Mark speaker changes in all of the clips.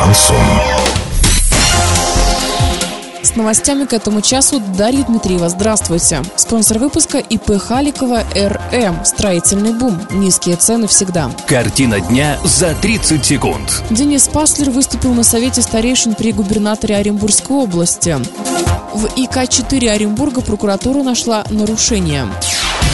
Speaker 1: шансон.
Speaker 2: С новостями к этому часу Дарья Дмитриева. Здравствуйте. Спонсор выпуска ИП Халикова РМ. Строительный бум. Низкие цены всегда.
Speaker 3: Картина дня за 30 секунд.
Speaker 2: Денис Паслер выступил на совете старейшин при губернаторе Оренбургской области. В ИК-4 Оренбурга прокуратура нашла нарушение.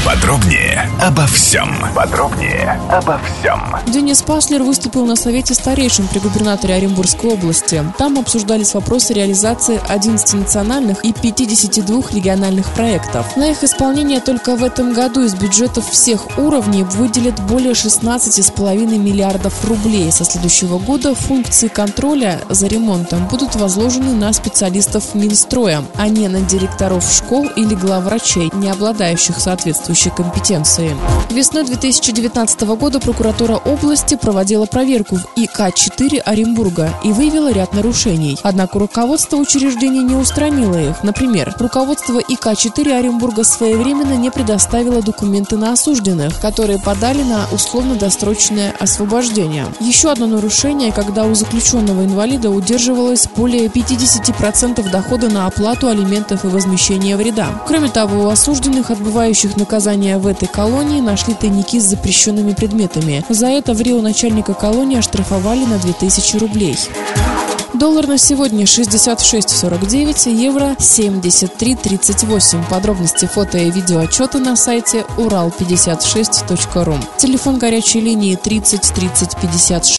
Speaker 1: Подробнее обо всем. Подробнее обо всем.
Speaker 2: Денис Паслер выступил на Совете старейшин при губернаторе Оренбургской области. Там обсуждались вопросы реализации 11 национальных и 52 региональных проектов. На их исполнение только в этом году из бюджетов всех уровней выделят более 16,5 миллиардов рублей. Со следующего года функции контроля за ремонтом будут возложены на специалистов Минстроя, а не на директоров школ или главврачей, не обладающих соответствующей соответствующей компетенции. Весной 2019 года прокуратура области проводила проверку в ИК-4 Оренбурга и выявила ряд нарушений. Однако руководство учреждения не устранило их. Например, руководство ИК-4 Оренбурга своевременно не предоставило документы на осужденных, которые подали на условно-досрочное освобождение. Еще одно нарушение, когда у заключенного инвалида удерживалось более 50% дохода на оплату алиментов и возмещение вреда. Кроме того, у осужденных, отбывающих наказание наказания в этой колонии нашли тайники с запрещенными предметами. За это в Рио начальника колонии оштрафовали на 2000 рублей. Доллар на сегодня 66.49, евро 73.38. Подробности фото и видео отчеты на сайте урал56.ру. Телефон горячей линии 30 30 56.